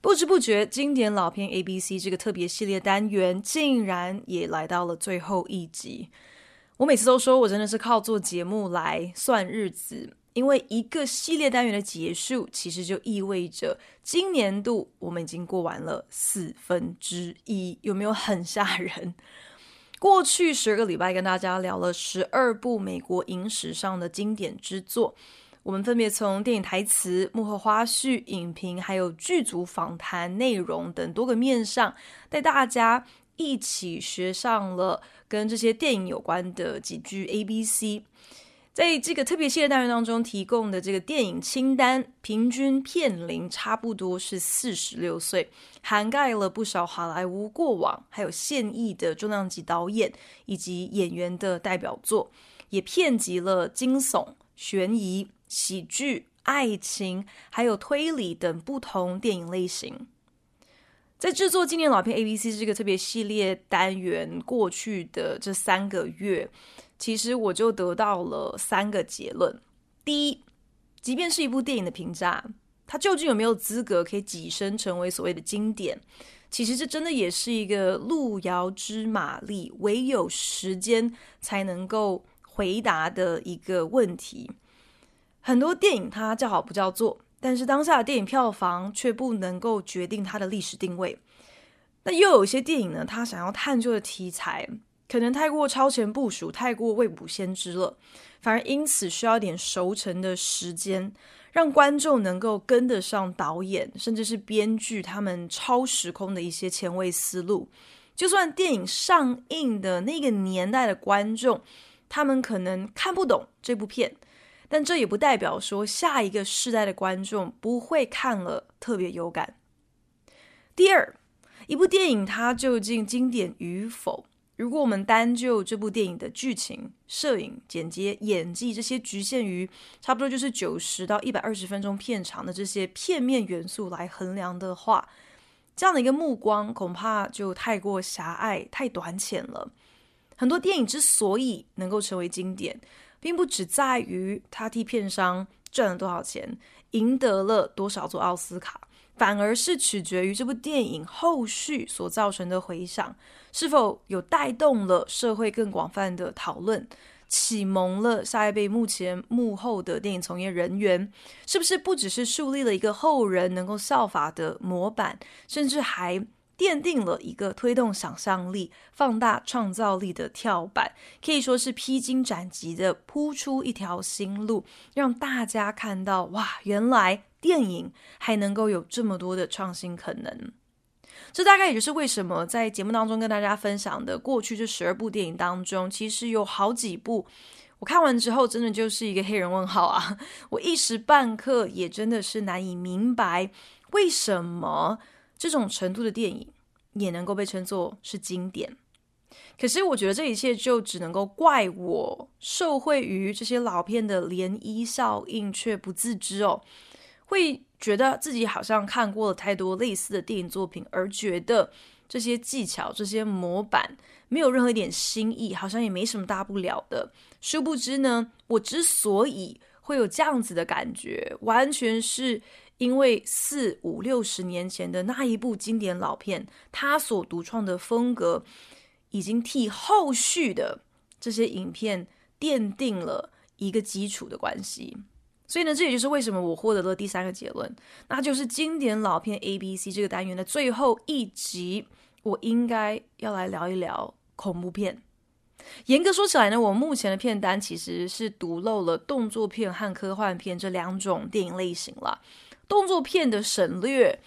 不知不觉，经典老片 ABC 这个特别系列单元竟然也来到了最后一集。我每次都说我真的是靠做节目来算日子。因为一个系列单元的结束，其实就意味着今年度我们已经过完了四分之一，有没有很吓人？过去十个礼拜跟大家聊了十二部美国影史上的经典之作，我们分别从电影台词、幕后花絮、影评，还有剧组访谈内容等多个面上，带大家一起学上了跟这些电影有关的几句 ABC。在这个特别系列单元当中提供的这个电影清单，平均片龄差不多是四十六岁，涵盖了不少好莱坞过往，还有现役的重量级导演以及演员的代表作，也遍及了惊悚、悬疑、喜剧、爱情，还有推理等不同电影类型。在制作经典老片 ABC 这个特别系列单元过去的这三个月。其实我就得到了三个结论：第一，即便是一部电影的评价，它究竟有没有资格可以跻身成为所谓的经典？其实这真的也是一个路遥知马力，唯有时间才能够回答的一个问题。很多电影它叫好不叫座，但是当下的电影票房却不能够决定它的历史定位。那又有一些电影呢，它想要探究的题材。可能太过超前部署，太过未卜先知了，反而因此需要一点熟成的时间，让观众能够跟得上导演，甚至是编剧他们超时空的一些前卫思路。就算电影上映的那个年代的观众，他们可能看不懂这部片，但这也不代表说下一个世代的观众不会看了特别有感。第二，一部电影它究竟经典与否？如果我们单就这部电影的剧情、摄影、剪接、演技这些局限于差不多就是九十到一百二十分钟片长的这些片面元素来衡量的话，这样的一个目光恐怕就太过狭隘、太短浅了。很多电影之所以能够成为经典，并不只在于他替片商赚了多少钱，赢得了多少座奥斯卡。反而是取决于这部电影后续所造成的回响，是否有带动了社会更广泛的讨论，启蒙了下一辈目前幕后的电影从业人员，是不是不只是树立了一个后人能够效法的模板，甚至还奠定了一个推动想象力、放大创造力的跳板，可以说是披荆斩棘的铺出一条新路，让大家看到哇，原来。电影还能够有这么多的创新可能，这大概也就是为什么在节目当中跟大家分享的过去这十二部电影当中，其实有好几部我看完之后真的就是一个黑人问号啊！我一时半刻也真的是难以明白，为什么这种程度的电影也能够被称作是经典。可是我觉得这一切就只能够怪我受惠于这些老片的涟漪效应，却不自知哦。会觉得自己好像看过了太多类似的电影作品，而觉得这些技巧、这些模板没有任何一点新意，好像也没什么大不了的。殊不知呢，我之所以会有这样子的感觉，完全是因为四五六十年前的那一部经典老片，它所独创的风格，已经替后续的这些影片奠定了一个基础的关系。所以呢，这也就是为什么我获得了第三个结论，那就是经典老片 ABC 这个单元的最后一集，我应该要来聊一聊恐怖片。严格说起来呢，我目前的片单其实是独漏了动作片和科幻片这两种电影类型了。动作片的省略，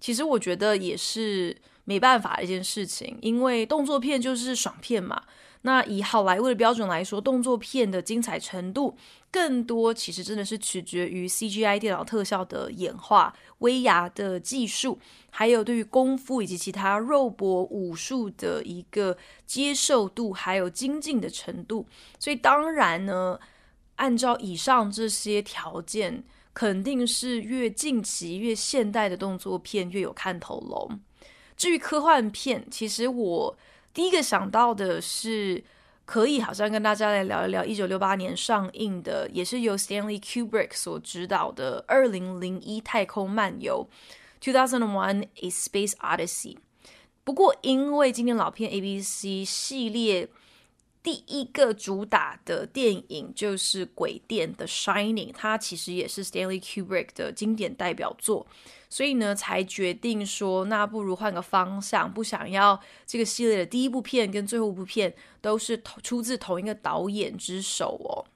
其实我觉得也是没办法的一件事情，因为动作片就是爽片嘛。那以好莱坞的标准来说，动作片的精彩程度更多其实真的是取决于 CGI 电脑特效的演化、VR 的技术，还有对于功夫以及其他肉搏武术的一个接受度，还有精进的程度。所以当然呢，按照以上这些条件，肯定是越近期、越现代的动作片越有看头喽。至于科幻片，其实我第一个想到的是。可以，好像跟大家来聊一聊一九六八年上映的，也是由 Stanley Kubrick 所执导的《二零零一太空漫游》（Two Thousand One: A Space Odyssey）。不过，因为今天老片 ABC 系列第一个主打的电影就是《鬼店》的《Shining》，它其实也是 Stanley Kubrick 的经典代表作。所以呢，才决定说，那不如换个方向，不想要这个系列的第一部片跟最后部片都是出自同一个导演之手哦。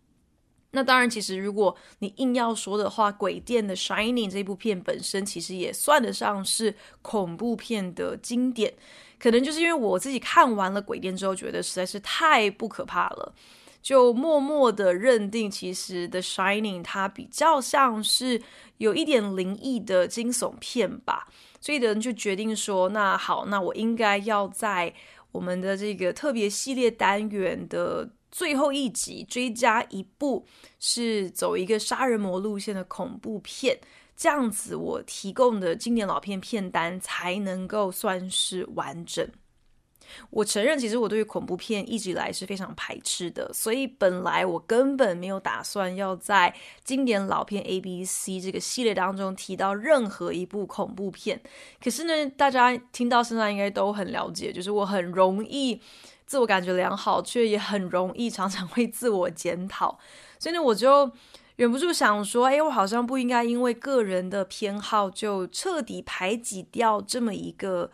那当然，其实如果你硬要说的话，《鬼店》的《Shining》这部片本身其实也算得上是恐怖片的经典。可能就是因为我自己看完了《鬼店》之后，觉得实在是太不可怕了。就默默的认定，其实《The Shining》它比较像是有一点灵异的惊悚片吧，所以的人就决定说，那好，那我应该要在我们的这个特别系列单元的最后一集追加一部，是走一个杀人魔路线的恐怖片，这样子我提供的经典老片片单才能够算是完整。我承认，其实我对于恐怖片一直以来是非常排斥的，所以本来我根本没有打算要在经典老片 A B C 这个系列当中提到任何一部恐怖片。可是呢，大家听到现在应该都很了解，就是我很容易自我感觉良好，却也很容易常常会自我检讨，所以呢，我就忍不住想说，哎，我好像不应该因为个人的偏好就彻底排挤掉这么一个。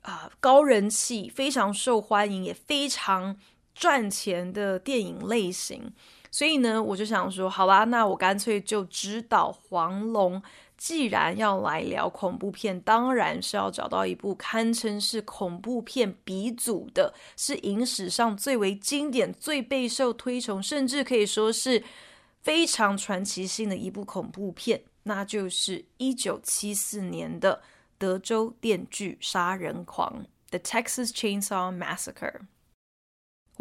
啊，高人气、非常受欢迎、也非常赚钱的电影类型，所以呢，我就想说，好吧，那我干脆就指导黄龙。既然要来聊恐怖片，当然是要找到一部堪称是恐怖片鼻祖的，是影史上最为经典、最备受推崇，甚至可以说是非常传奇性的一部恐怖片，那就是一九七四年的。德州电锯杀人狂，The Texas Chainsaw Massacre。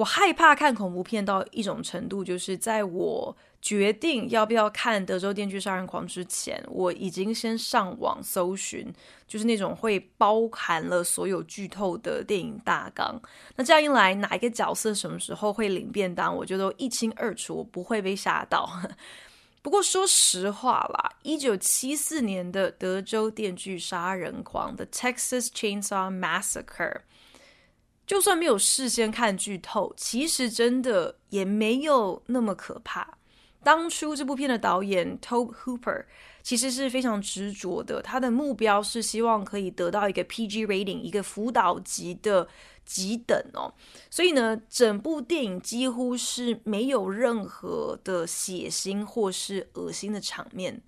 我害怕看恐怖片到一种程度，就是在我决定要不要看《德州电锯杀人狂》之前，我已经先上网搜寻，就是那种会包含了所有剧透的电影大纲。那这样一来，哪一个角色什么时候会领便当，我就都一清二楚，我不会被吓到。不过说实话啦，一九七四年的德州电锯杀人狂的 Texas Chainsaw Massacre，就算没有事先看剧透，其实真的也没有那么可怕。当初这部片的导演 Tobe Hooper 其实是非常执着的，他的目标是希望可以得到一个 PG rating，一个辅导级的。几等哦，所以呢，整部电影几乎是没有任何的血腥或是恶心的场面。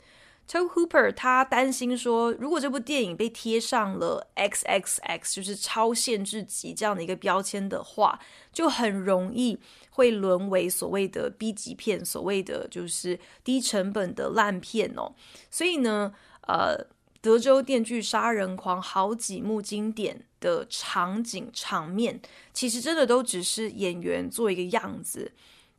Tom Hooper 他担心说，如果这部电影被贴上了 XXX，就是超限制级这样的一个标签的话，就很容易会沦为所谓的 B 级片，所谓的就是低成本的烂片哦。所以呢，呃。德州电锯杀人狂好几幕经典的场景场面，其实真的都只是演员做一个样子，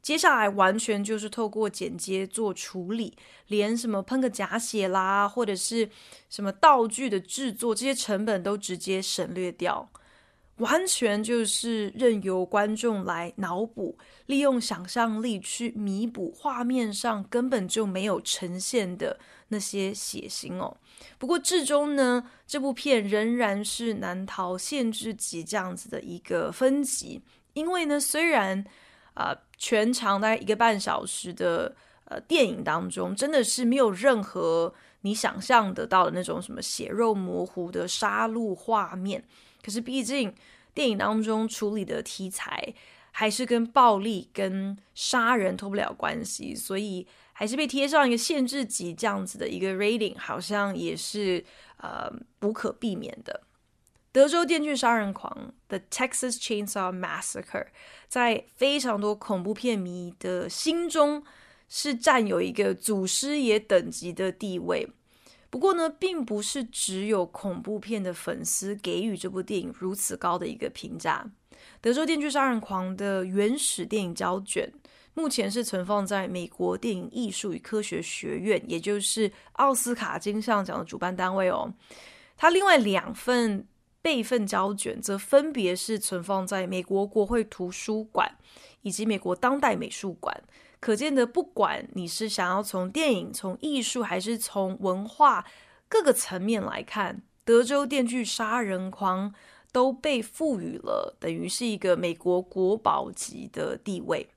接下来完全就是透过剪接做处理，连什么喷个假血啦，或者是什么道具的制作，这些成本都直接省略掉。完全就是任由观众来脑补，利用想象力去弥补画面上根本就没有呈现的那些血腥哦。不过至终呢，这部片仍然是难逃限制级这样子的一个分级，因为呢，虽然啊、呃、全长大概一个半小时的呃电影当中，真的是没有任何你想象得到的那种什么血肉模糊的杀戮画面。可是，毕竟电影当中处理的题材还是跟暴力、跟杀人脱不了关系，所以还是被贴上一个限制级这样子的一个 rating，好像也是呃无可避免的。德州电锯杀人狂 The Texas Chainsaw Massacre 在非常多恐怖片迷的心中是占有一个祖师爷等级的地位。不过呢，并不是只有恐怖片的粉丝给予这部电影如此高的一个评价。德州电锯杀人狂的原始电影胶卷，目前是存放在美国电影艺术与科学学院，也就是奥斯卡金像奖的主办单位哦。它另外两份备份胶卷，则分别是存放在美国国会图书馆以及美国当代美术馆。可见的，不管你是想要从电影、从艺术，还是从文化各个层面来看，德州电锯杀人狂。都被赋予了等于是一个美国国宝级的地位。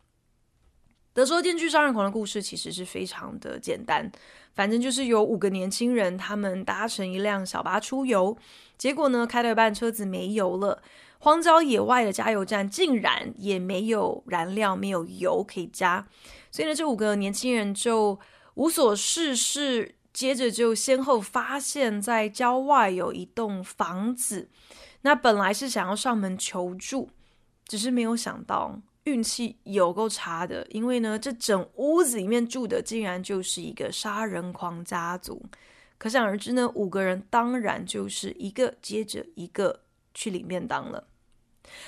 德州电锯杀人狂的故事其实是非常的简单，反正就是有五个年轻人，他们搭乘一辆小巴出游，结果呢，开到一半车子没油了，荒郊野外的加油站竟然也没有燃料，没有油可以加，所以呢，这五个年轻人就无所事事，接着就先后发现，在郊外有一栋房子。那本来是想要上门求助，只是没有想到运气有够差的，因为呢，这整屋子里面住的竟然就是一个杀人狂家族。可想而知呢，五个人当然就是一个接着一个去里面当了。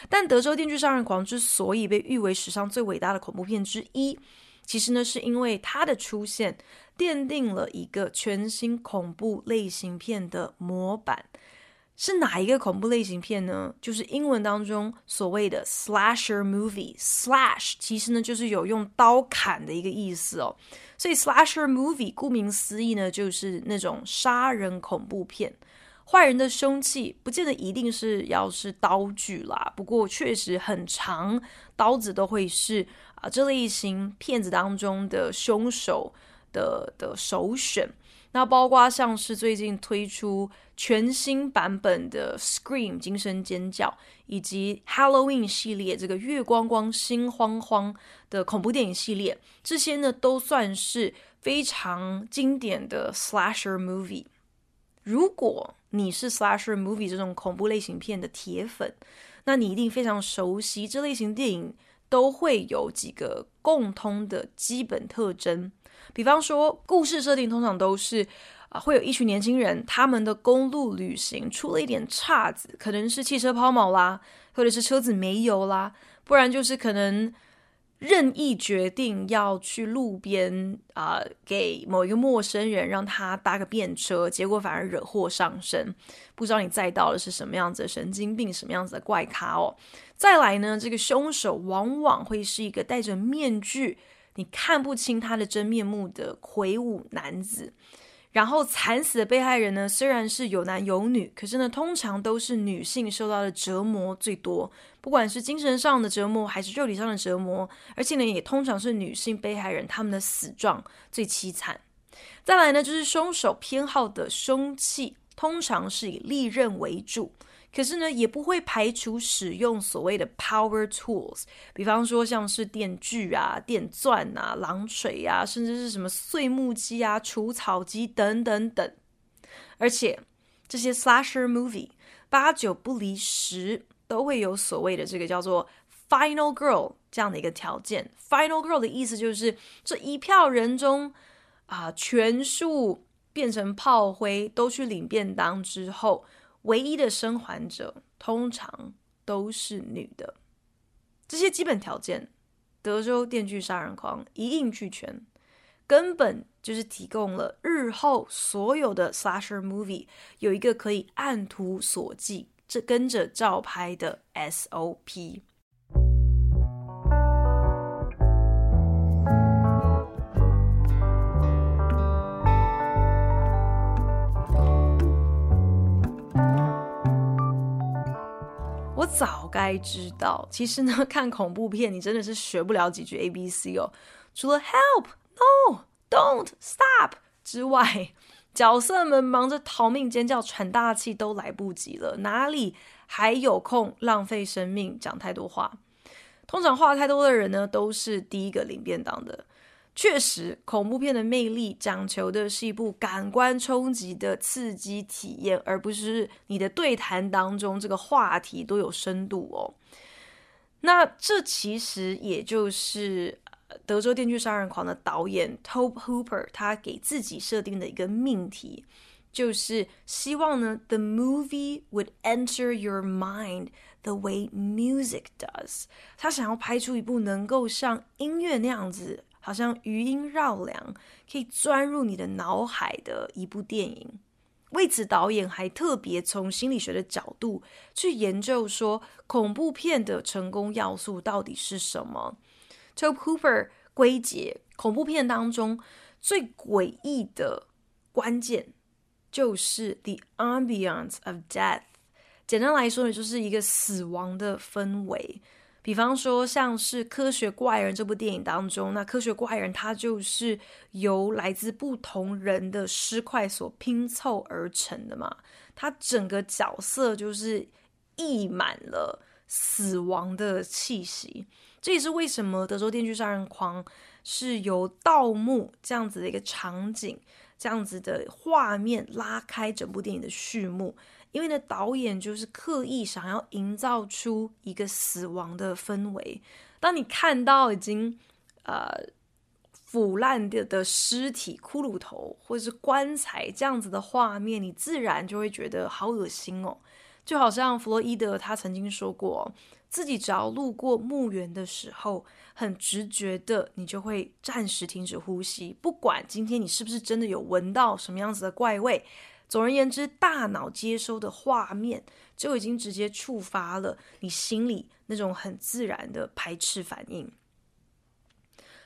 但德州电锯杀人狂之所以被誉为史上最伟大的恐怖片之一，其实呢，是因为它的出现奠定了一个全新恐怖类型片的模板。是哪一个恐怖类型片呢？就是英文当中所谓的 slasher movie。slash 其实呢就是有用刀砍的一个意思哦，所以 slasher movie 顾名思义呢就是那种杀人恐怖片。坏人的凶器不见得一定是要是刀具啦，不过确实很长，刀子都会是啊这类型片子当中的凶手的的首选。那包括像是最近推出全新版本的《Scream》惊声尖叫，以及 Halloween 系列这个月光光心慌慌的恐怖电影系列，这些呢都算是非常经典的 Slasher Movie。如果你是 Slasher Movie 这种恐怖类型片的铁粉，那你一定非常熟悉这类型电影都会有几个共通的基本特征。比方说，故事设定通常都是啊、会有一群年轻人，他们的公路旅行出了一点岔子，可能是汽车抛锚啦，或者是车子没油啦，不然就是可能任意决定要去路边啊、给某一个陌生人让他搭个便车，结果反而惹祸上身。不知道你载到的是什么样子的神经病，什么样子的怪咖哦。再来呢，这个凶手往往会是一个戴着面具。你看不清他的真面目的魁梧男子，然后惨死的被害人呢，虽然是有男有女，可是呢，通常都是女性受到的折磨最多，不管是精神上的折磨还是肉体上的折磨，而且呢，也通常是女性被害人他们的死状最凄惨。再来呢，就是凶手偏好的凶器，通常是以利刃为主。可是呢，也不会排除使用所谓的 power tools，比方说像是电锯啊、电钻啊、榔锤啊，甚至是什么碎木机啊、除草机等等等。而且这些 slasher movie 八九不离十都会有所谓的这个叫做 final girl 这样的一个条件。final girl 的意思就是这一票人中啊、全数变成炮灰，都去领便当之后。唯一的生还者通常都是女的，这些基本条件，德州电锯杀人狂一应俱全，根本就是提供了日后所有的 slasher movie 有一个可以按图索骥、这跟着照拍的 SOP。早该知道，其实呢，看恐怖片你真的是学不了几句 A B C 哦。除了 Help、No、Don't、Stop 之外，角色们忙着逃命、尖叫、喘大气都来不及了，哪里还有空浪费生命讲太多话？通常话太多的人呢，都是第一个领便当的。确实，恐怖片的魅力讲求的是一部感官冲击的刺激体验，而不是你的对谈当中这个话题多有深度哦。那这其实也就是德州电锯杀人狂的导演 Tobe Hooper 他给自己设定的一个命题，就是希望呢，the movie would enter your mind the way music does。他想要拍出一部能够像音乐那样子，好像余音绕梁，可以钻入你的脑海的一部电影。为此，导演还特别从心理学的角度去研究说，恐怖片的成功要素到底是什么。Tobe Hooper 归结恐怖片当中最诡异的关键，就是 the ambience of death。简单来说呢，就是一个死亡的氛围。比方说，像是《科学怪人》这部电影当中，那科学怪人他就是由来自不同人的尸块所拼凑而成的嘛。他整个角色就是溢满了死亡的气息。这也是为什么《德州电锯杀人狂》是由盗墓这样子的一个场景、这样子的画面拉开整部电影的序幕，因为呢，导演就是刻意想要营造出一个死亡的氛围。当你看到已经呃腐烂的的尸体、骷髅头或者是棺材这样子的画面，你自然就会觉得好恶心哦。就好像弗洛伊德他曾经说过。自己只要路过墓园的时候，很直觉的，你就会暂时停止呼吸。不管今天你是不是真的有闻到什么样子的怪味，总而言之，大脑接收的画面就已经直接触发了你心里那种很自然的排斥反应。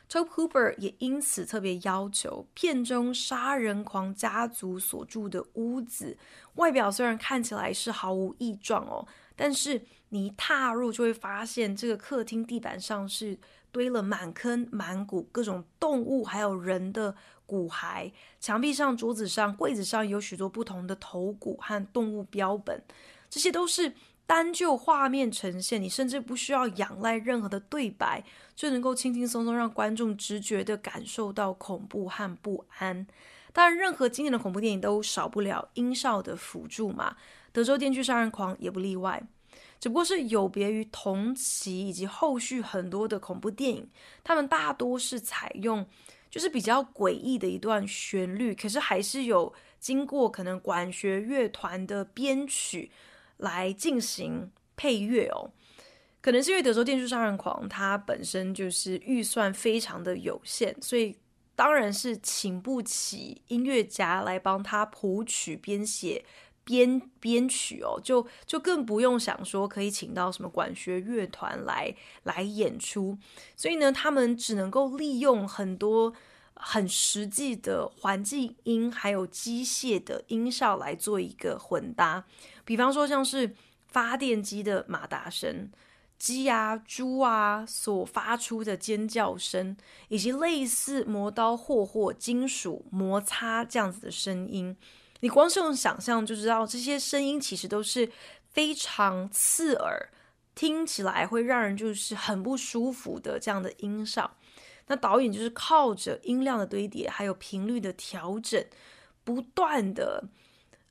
Tobe Hooper 也因此特别要求片中杀人狂家族所住的屋子，外表虽然看起来是毫无异状哦，但是。你一踏入就会发现，这个客厅地板上是堆了满坑满谷各种动物还有人的骨骸，墙壁上、桌子上、柜子上有许多不同的头骨和动物标本，这些都是单就画面呈现，你甚至不需要仰赖任何的对白，就能够轻轻松松让观众直觉地感受到恐怖和不安。当然，任何经典的恐怖电影都少不了音效的辅助嘛，德州电锯杀人狂也不例外。只不过是有别于同期以及后续很多的恐怖电影，他们大多是采用就是比较诡异的一段旋律，可是还是有经过可能管弦乐团的编曲来进行配乐哦。可能是因为《德州电锯杀人狂》它本身就是预算非常的有限，所以当然是请不起音乐家来帮他谱曲编写。编编曲哦，就就更不用想说可以请到什么管弦乐团来来演出，所以呢，他们只能够利用很多很实际的环境音，还有机械的音效来做一个混搭。比方说，像是发电机的马达声、鸡啊、猪啊所发出的尖叫声，以及类似磨刀霍霍、金属摩擦这样子的声音。你光是用想象就知道，这些声音其实都是非常刺耳，听起来会让人就是很不舒服的这样的音效。那导演就是靠着音量的堆叠，还有频率的调整，不断的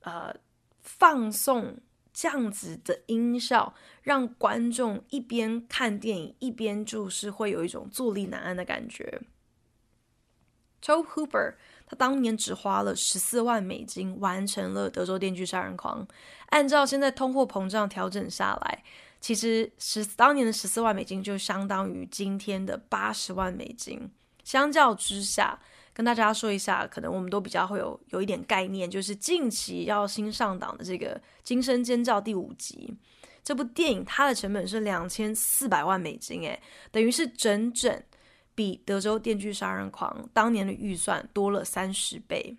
呃放送这样子的音效，让观众一边看电影，一边就是会有一种坐立难安的感觉。Joe Hooper。他当年只花了十四万美金完成了《德州电锯杀人狂》，按照现在通货膨胀调整下来，其实十当年的十四万美金就相当于今天的八十万美金。相较之下，跟大家说一下，可能我们都比较会有有一点概念，就是近期要新上档的这个《惊声尖叫》第五集，这部电影它的成本是两千四百万美金，诶，等于是整整。比德州电锯杀人狂当年的预算多了三十倍，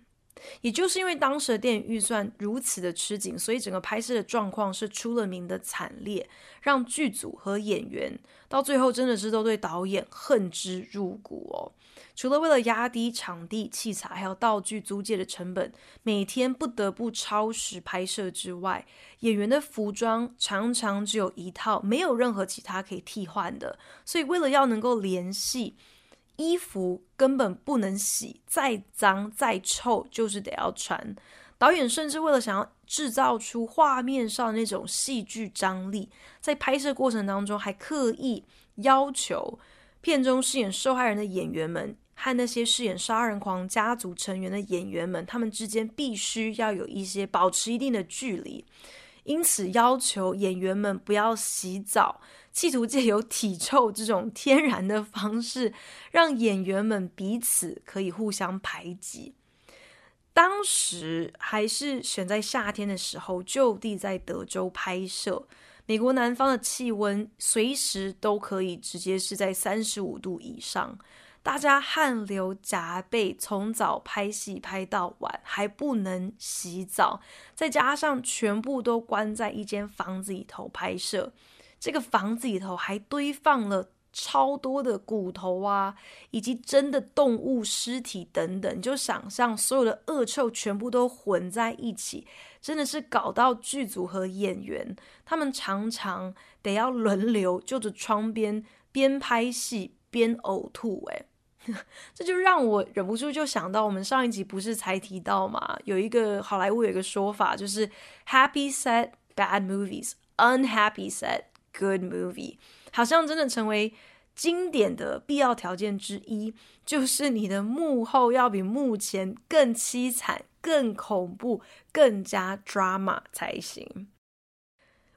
也就是因为当时的电影预算如此的吃紧，所以整个拍摄的状况是出了名的惨烈，让剧组和演员到最后真的是都对导演恨之入骨哦。除了为了压低场地、器材还有道具租借的成本，每天不得不超时拍摄之外，演员的服装常常只有一套，没有任何其他可以替换的。所以为了要能够连戏，衣服根本不能洗，再脏再臭就是得要穿。导演甚至为了想要制造出画面上那种戏剧张力，在拍摄过程当中还刻意要求。片中饰演受害人的演员们和那些饰演杀人狂家族成员的演员们，他们之间必须要有一些保持一定的距离，因此要求演员们不要洗澡，企图借由体臭这种天然的方式，让演员们彼此可以互相排挤。当时还是选在夏天的时候，就地在德州拍摄。美国南方的气温随时都可以直接是在三十五度以上，大家汗流浃背，从早拍戏拍到晚，还不能洗澡，再加上全部都关在一间房子里头拍摄，这个房子里头还堆放了。超多的骨头啊，以及真的动物尸体等等，就想象所有的恶臭全部都混在一起，真的是搞到剧组和演员他们常常得要轮流就着窗边边拍戏边呕吐。哎，这就让我忍不住就想到，我们上一集不是才提到嘛，有一个好莱坞有一个说法，就是 Happy set bad movies，unhappy set good movie。好像真的成为经典的必要条件之一，就是你的幕后要比幕前更凄惨、更恐怖、更加 drama 才行。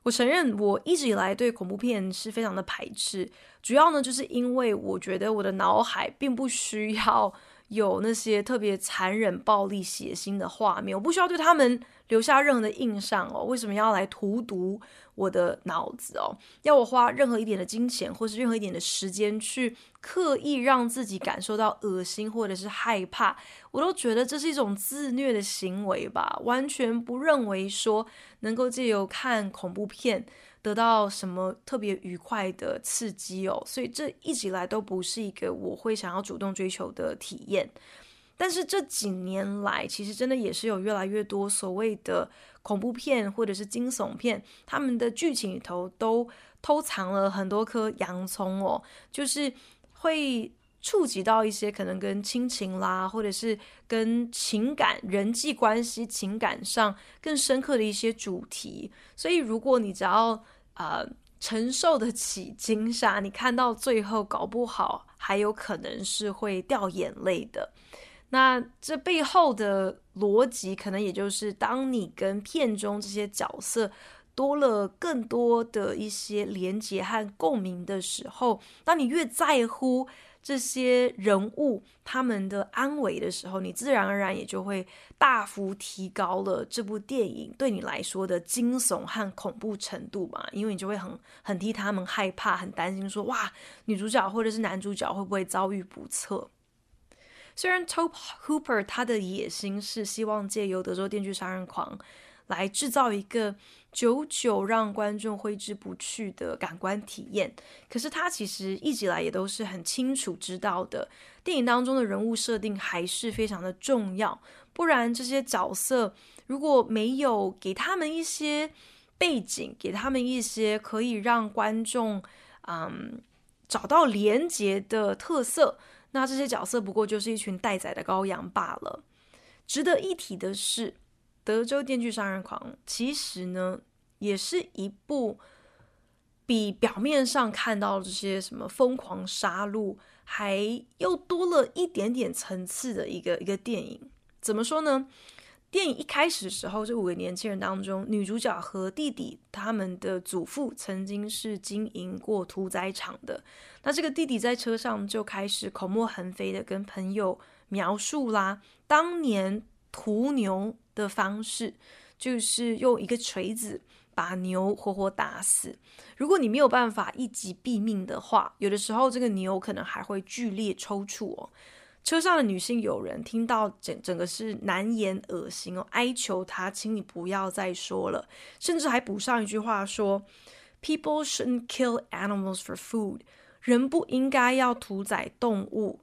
我承认，我一直以来对恐怖片是非常的排斥，主要呢，就是因为我觉得我的脑海并不需要有那些特别残忍、暴力、血腥的画面，我不需要对他们留下任何的印象哦。为什么要来荼毒我的脑子哦，要我花任何一点的金钱，或是任何一点的时间去刻意让自己感受到恶心或者是害怕，我都觉得这是一种自虐的行为吧，完全不认为说能够借由看恐怖片得到什么特别愉快的刺激哦，所以这一直以来都不是一个我会想要主动追求的体验。但是这几年来，其实真的也是有越来越多所谓的恐怖片或者是惊悚片，他们的剧情里头都偷藏了很多颗洋葱哦，就是会触及到一些可能跟亲情啦，或者是跟情感、人际关系、情感上更深刻的一些主题。所以，如果你只要呃承受得起惊吓，你看到最后，搞不好还有可能是会掉眼泪的。那这背后的逻辑，可能也就是当你跟片中这些角色多了更多的一些连接和共鸣的时候，当你越在乎这些人物他们的安危的时候，你自然而然也就会大幅提高了这部电影对你来说的惊悚和恐怖程度嘛，因为你就会很很替他们害怕，很担心说哇，女主角或者是男主角会不会遭遇不测。虽然 Top Hooper 他的野心是希望借由德州电锯杀人狂来制造一个久久让观众挥之不去的感官体验，可是他其实一直以来也都是很清楚知道的，电影当中的人物设定还是非常的重要，不然这些角色如果没有给他们一些背景，给他们一些可以让观众嗯找到连结的特色。那这些角色不过就是一群待宰的羔羊罢了。值得一提的是，《德州电锯杀人狂》其实呢，也是一部比表面上看到这些什么疯狂杀戮，还又多了一点点层次的一个一个电影。怎么说呢？电影一开始的时候，这五个年轻人当中，女主角和弟弟他们的祖父曾经是经营过屠宰场的。那这个弟弟在车上就开始口沫横飞的跟朋友描述啦，当年屠牛的方式就是用一个锤子把牛活活打死。如果你没有办法一击毙命的话，有的时候这个牛可能还会剧烈抽搐哦。车上的女性友人听到整整个是难言恶心哦，哀求他，请你不要再说了，甚至还补上一句话说：“People shouldn't kill animals for food，人不应该要屠宰动物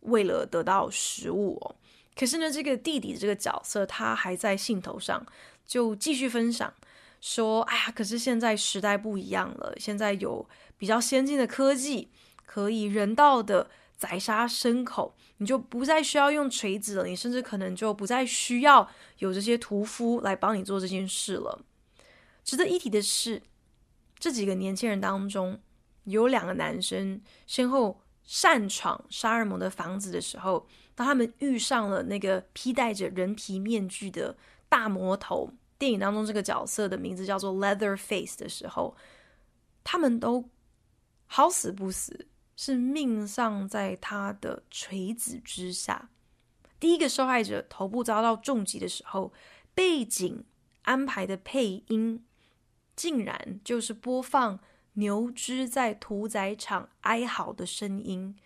为了得到食物哦。”可是呢，这个弟弟这个角色他还在兴头上，就继续分享说：“哎呀，可是现在时代不一样了，现在有比较先进的科技，可以人道的。”宰杀牲口，你就不再需要用锤子了，你甚至可能就不再需要有这些屠夫来帮你做这件事了。值得一提的是，这几个年轻人当中，有两个男生先后擅闯沙尔蒙的房子的时候，当他们遇上了那个披戴着人皮面具的大魔头，电影当中这个角色的名字叫做 Leatherface 的时候，他们都好死不死，是命丧在他的锤子之下。第一个受害者头部遭到重击的时候，背景安排的配音，竟然就是播放牛只在屠宰场哀嚎的声音。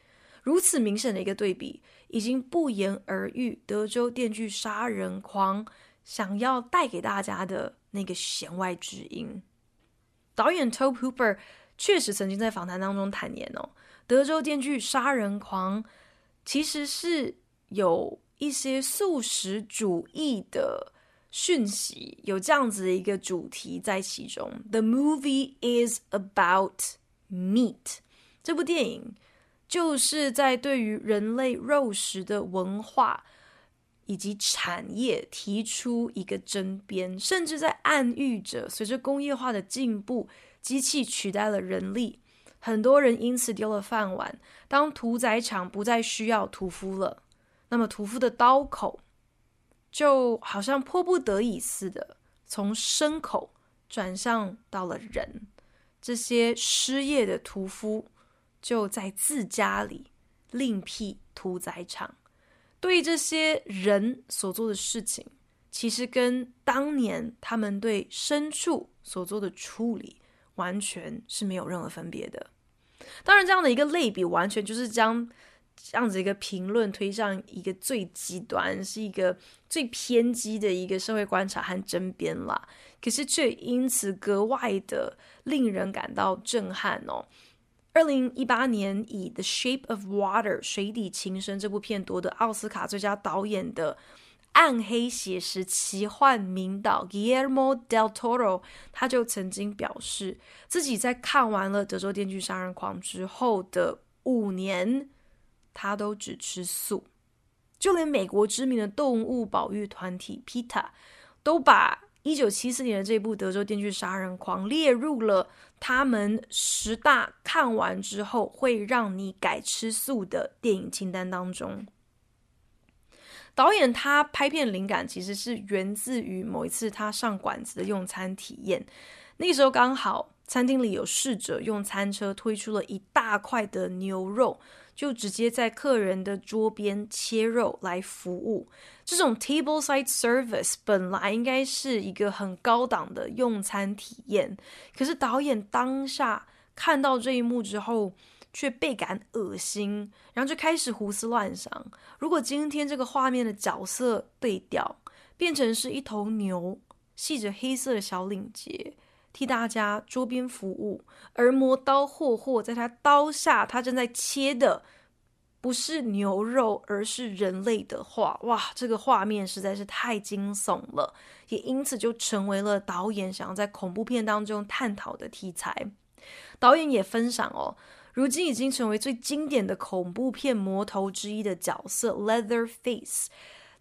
如此明显的一个对比，已经不言而喻。德州电锯杀人狂想要带给大家的那个弦外之音。导演 Tobe Hooper 确实曾经在访谈当中坦言哦，德州电锯杀人狂其实是有一些素食主义的讯息，有这样子的一个主题在其中。The movie is about meat。这部电影就是在对于人类肉食的文化以及产业提出一个争辩，甚至在暗喻着随着工业化的进步，机器取代了人力，很多人因此丢了饭碗。当屠宰场不再需要屠夫了。那么屠夫的刀口就好像迫不得已似的，从牲口转向到了人。这些失业的屠夫就在自家里另辟屠宰场。对这些人所做的事情，其实跟当年他们对牲畜所做的处理完全是没有任何分别的。当然，这样的一个类比，完全就是将。这样子一个评论推上一个最极端，是一个最偏激的一个社会观察和争辩啦。可是却因此格外的令人感到震撼哦。二零一八年以《The Shape of Water》水底情深这部片夺得奥斯卡最佳导演的暗黑写实奇幻名导 Guillermo del Toro，他就曾经表示自己在看完了《德州电锯杀人狂》之后的五年。他都只吃素，就连美国知名的动物保育团体 PETA 都把一九七四年的这部《德州电锯杀人狂》列入了他们十大看完之后会让你改吃素的电影清单当中。导演他拍片灵感其实是源自于某一次他上馆子的用餐体验，那时候刚好餐厅里有侍者用餐车推出了一大块的牛肉。就直接在客人的桌边切肉来服务，这种 tableside service 本来应该是一个很高档的用餐体验，可是导演当下看到这一幕之后，却倍感恶心，然后就开始胡思乱想：如果今天这个画面的角色对调，变成是一头牛，系着黑色的小领结。替大家桌边服务，而磨刀霍霍在他刀下，他正在切的不是牛肉，而是人类的话，哇，这个画面实在是太惊悚了，也因此就成为了导演想要在恐怖片当中探讨的题材。导演也分享哦，如今已经成为最经典的恐怖片魔头之一的角色 Leatherface。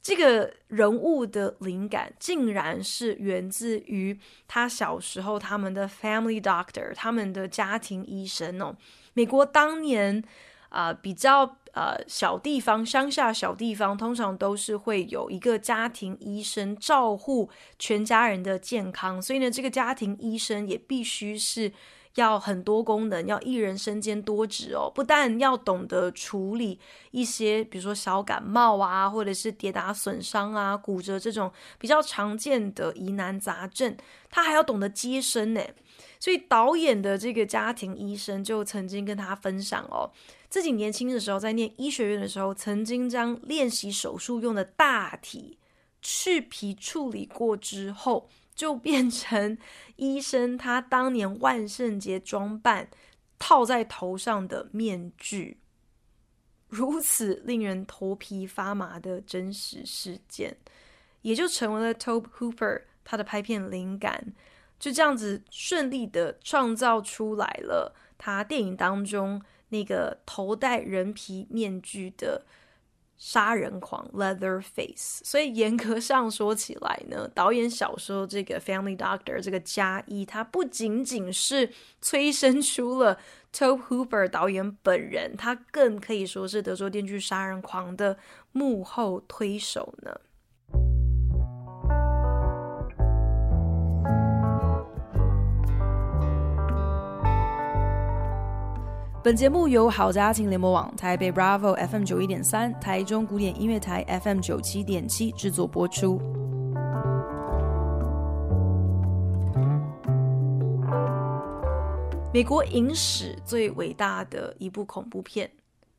这个人物的灵感竟然是源自于他小时候他们的 family doctor，他们的家庭医生哦。美国当年啊、比较呃小地方，乡下小地方通常都是会有一个家庭医生照护全家人的健康，所以呢，这个家庭医生也必须是。要很多功能，要一人身兼多职哦。不但要懂得处理一些，比如说小感冒啊，或者是跌打损伤啊、骨折这种比较常见的疑难杂症，他还要懂得接生呢。所以导演的这个家庭医生就曾经跟他分享哦，自己年轻的时候在念医学院的时候，曾经将练习手术用的大体去皮处理过之后。就变成 医生他当年万圣节装扮套在头上的面具，如此令人头皮发麻的真实事件，也就成为了 Tobe Hooper 他的拍片灵感，就这样子顺利的创造出来了他电影当中那个头戴人皮面具的杀人狂 Leatherface，所以严格上说起来呢，导演小说这个 Family Doctor 这个加一，它不仅仅是催生出了 Top Hooper 导演本人，他更可以说是德州电锯杀人狂的幕后推手呢。本节目由好家庭联播网、台北 Bravo FM 九一点三、台中古典音乐台 FM 九七点七制作播出。美国影史最伟大的一部恐怖片，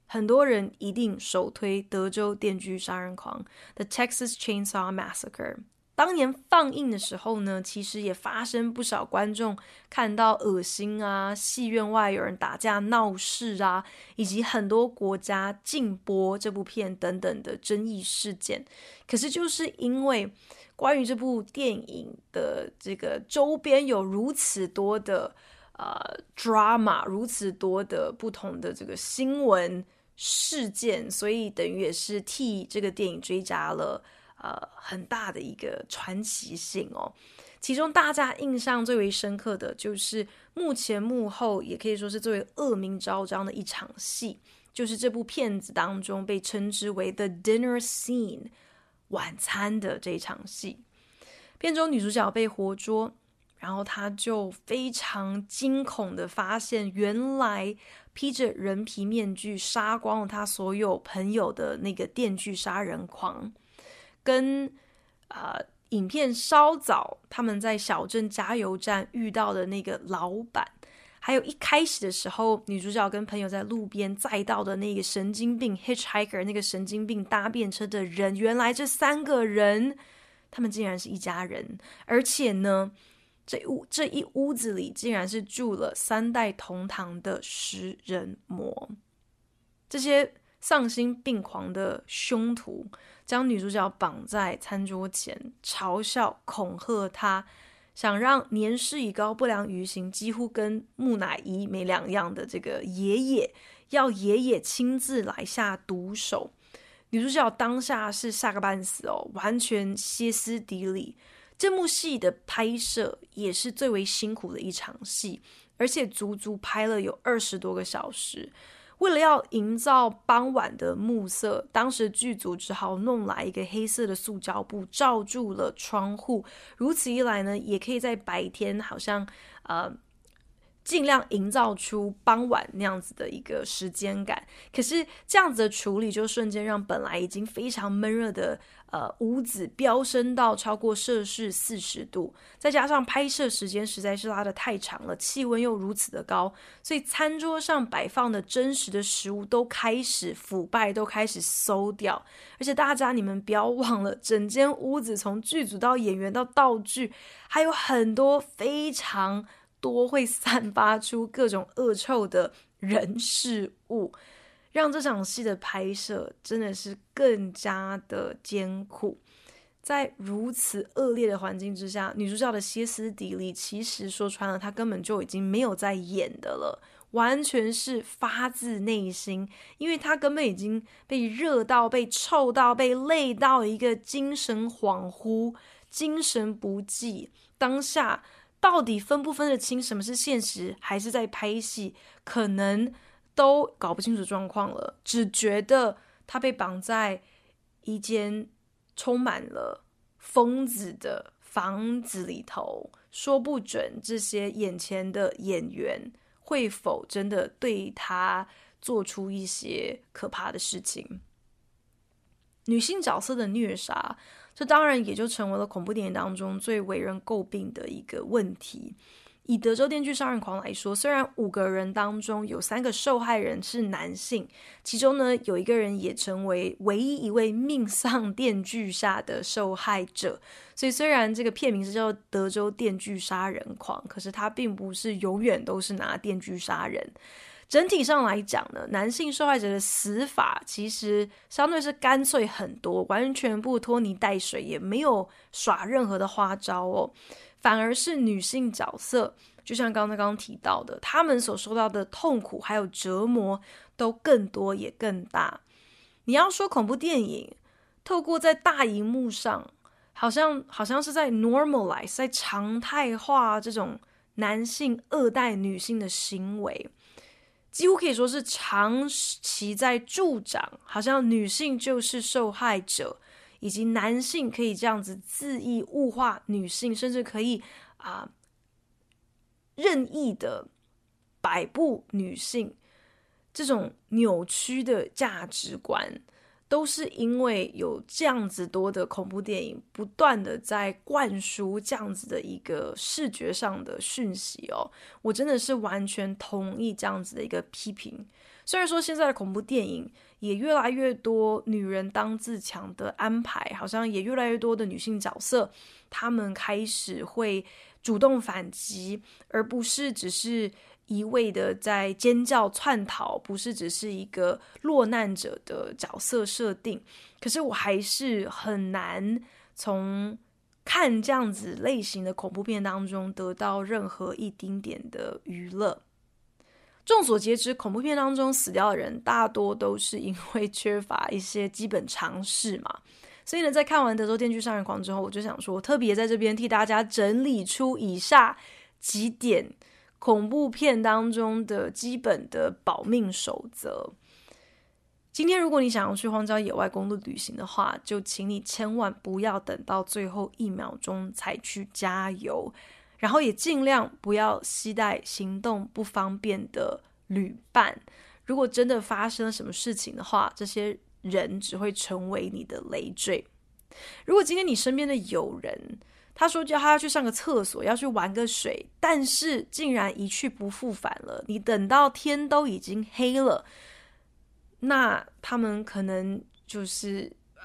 很多人一定首推《德州电锯杀人狂》（The Texas Chainsaw Massacre）。当年放映的时候呢，其实也发生不少观众看到恶心啊，戏院外有人打架闹事啊，以及很多国家禁播这部片等等的争议事件。可是就是因为关于这部电影的这个周边有如此多的呃 drama，如此多的不同的这个新闻事件，所以等于也是替这个电影追加了。呃，很大的一个传奇性哦。其中大家印象最为深刻的就是幕前幕后，也可以说是最为恶名昭彰的一场戏，就是这部片子当中被称之为 The Dinner Scene 晚餐的这一场戏。片中女主角被活捉，然后她就非常惊恐的发现，原来披着人皮面具杀光了她所有朋友的那个电锯杀人狂。跟、呃，影片稍早他们在小镇加油站遇到的那个老板，还有一开始的时候，女主角跟朋友在路边载到的那个神经病 hitchhiker，那个神经病搭便车的人，原来这三个人，他们竟然是一家人，而且呢，这屋这一屋子里竟然是住了三代同堂的食人魔，这些丧心病狂的凶徒。将女主角绑在餐桌前，嘲笑、恐吓她，想让年事已高、不良于行、几乎跟木乃伊没两样的这个爷爷，要爷爷亲自来下毒手。女主角当下是吓个半死哦，完全歇斯底里。这幕戏的拍摄也是最为辛苦的一场戏，而且足足拍了有二十多个小时。为了要营造傍晚的暮色，当时剧组只好弄来一个黑色的塑胶布罩住了窗户。如此一来呢，也可以在白天好像呃尽量营造出傍晚那样子的一个时间感。可是这样子的处理，就瞬间让本来已经非常闷热的。呃，屋子飙升到超过摄氏四十度，再加上拍摄时间实在是拉得太长了，气温又如此的高，所以餐桌上摆放的真实的食物都开始腐败，都开始馊掉。而且大家你们不要忘了，整间屋子从剧组到演员到道具，还有很多非常多会散发出各种恶臭的人事物。让这场戏的拍摄真的是更加的艰苦，在如此恶劣的环境之下，女主角的歇斯底里，其实说穿了，她根本就已经没有在演的了，完全是发自内心，因为她根本已经被热到、被臭到、被累到一个精神恍惚、精神不济，当下到底分不分得清什么是现实，还是在拍戏，可能。都搞不清楚状况了，只觉得他被绑在一间充满了疯子的房子里头，说不准这些眼前的演员会否真的对他做出一些可怕的事情。女性角色的虐杀，这当然也就成为了恐怖电影当中最为人诟病的一个问题。以德州电锯杀人狂来说，虽然五个人当中有三个受害人是男性，其中呢有一个人也成为唯一一位命丧 电锯下的受害者，所以虽然这个片名是叫德州电锯杀人狂，可是他并不是永远都是拿电锯杀人。整体上来讲呢，男性受害者的死法其实相对是干脆很多，完全不拖泥带水，也没有耍任何的花招哦。反而是女性角色，就像刚才刚刚提到的，她们所受到的痛苦还有折磨都更多也更大。你要说恐怖电影，透过在大荧幕上，好像好像是在 normalize，在常态化这种男性恶待女性的行为，几乎可以说是长期在助长，好像女性就是受害者，以及男性可以这样子恣意物化女性，甚至可以啊、任意的摆布女性。这种扭曲的价值观，都是因为有这样子多的恐怖电影不断的在灌输这样子的一个视觉上的讯息哦。我真的是完全同意这样子的一个批评。虽然说现在的恐怖电影也越来越多女人当自强的安排，好像也越来越多的女性角色，她们开始会主动反击，而不是只是。一味的在尖叫窜逃，不是只是一个落难者的角色设定。可是我还是很难从看这样子类型的恐怖片当中得到任何一丁点的娱乐。众所皆知，恐怖片当中死掉的人大多都是因为缺乏一些基本常识嘛。所以呢，在看完《德州电锯杀人狂》之后，我就想说，我特别在这边替大家整理出以下几点。恐怖片当中的基本的保命守则。今天，如果你想要去荒郊野外公路旅行的话，就请你千万不要等到最后一秒钟才去加油，然后也尽量不要携带行动不方便的旅伴。如果真的发生了什么事情的话，这些人只会成为你的累赘。如果今天你身边的友人，他说叫他要去上个厕所，要去玩个水，但是竟然一去不复返了。你等到天都已经黑了，那他们可能就是呃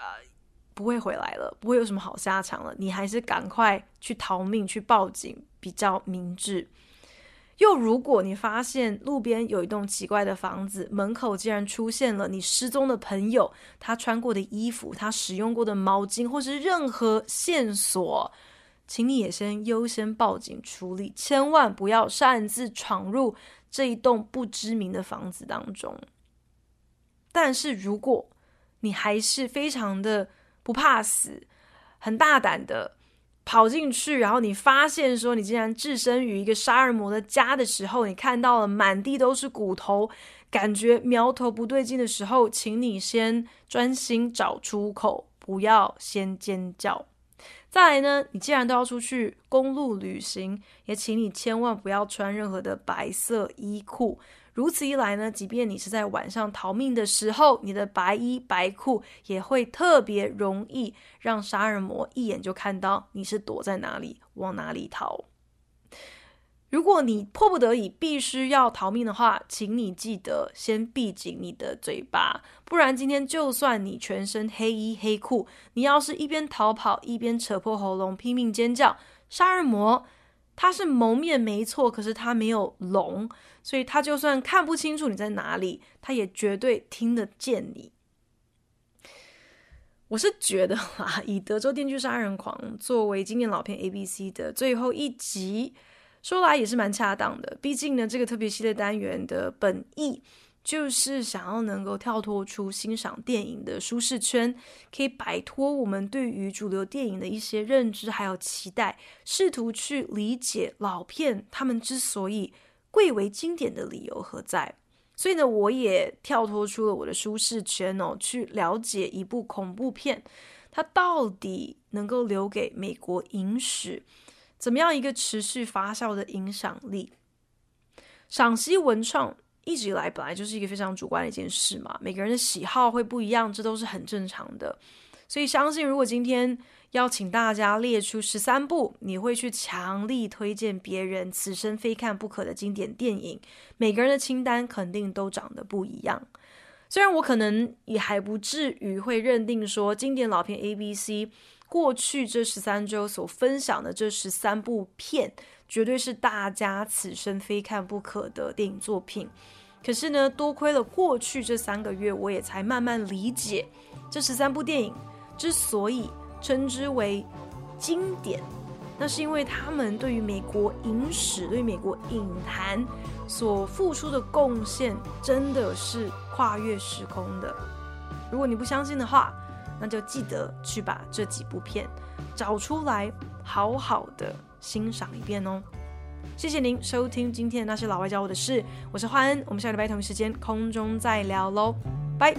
不会回来了，不会有什么好下场了。你还是赶快去逃命，去报警比较明智。又如果你发现路边有一栋奇怪的房子，门口竟然出现了你失踪的朋友，他穿过的衣服，他使用过的毛巾，或是任何线索。请你也先优先报警处理，千万不要擅自闯入这一栋不知名的房子当中。但是，如果你还是非常的不怕死，很大胆的跑进去，然后你发现说你竟然置身于一个杀人魔的家的时候，你看到了满地都是骨头，感觉苗头不对劲的时候，请你先专心找出口，不要先尖叫。再来呢，你既然都要出去公路旅行，也请你千万不要穿任何的白色衣裤。如此一来呢，即便你是在晚上逃命的时候，你的白衣白裤也会特别容易让杀人魔一眼就看到你是躲在哪里，往哪里逃。如果你迫不得已必须要逃命的话，请你记得先闭紧你的嘴巴，不然今天就算你全身黑衣黑裤，你要是一边逃跑一边扯破喉咙拼命尖叫，杀人魔他是蒙面没错，可是他没有聋，所以他就算看不清楚你在哪里，他也绝对听得见你。我是觉得啊，以《德州电锯杀人狂》作为经典老片 ABC 的最后一集。说来也是蛮恰当的，毕竟呢，这个特别系列单元的本意就是想要能够跳脱出欣赏电影的舒适圈，可以摆脱我们对于主流电影的一些认知还有期待，试图去理解老片他们之所以贵为经典的理由何在。所以呢，我也跳脱出了我的舒适圈哦，去了解一部恐怖片，它到底能够留给美国影史。怎么样一个持续发酵的影响力？赏析文创一直以来本来就是一个非常主观的一件事嘛，每个人的喜好会不一样，这都是很正常的。所以相信，如果今天要请大家列出十三部你会去强力推荐别人此生非看不可的经典电影，每个人的清单肯定都长得不一样。虽然我可能也还不至于会认定说经典老片 ABC。过去这十三周所分享的这十三部片，绝对是大家此生非看不可的电影作品。可是呢，多亏了过去这三个月，我也才慢慢理解，这十三部电影之所以称之为经典，那是因为他们对于美国影史、对于美国影坛所付出的贡献，真的是跨越时空的。如果你不相信的话，那就记得去把这几部片找出来，好好的欣赏一遍哦。谢谢您收听今天的那些老外教我的事，我是焕恩，我们下礼拜同一时间空中再聊喽，拜。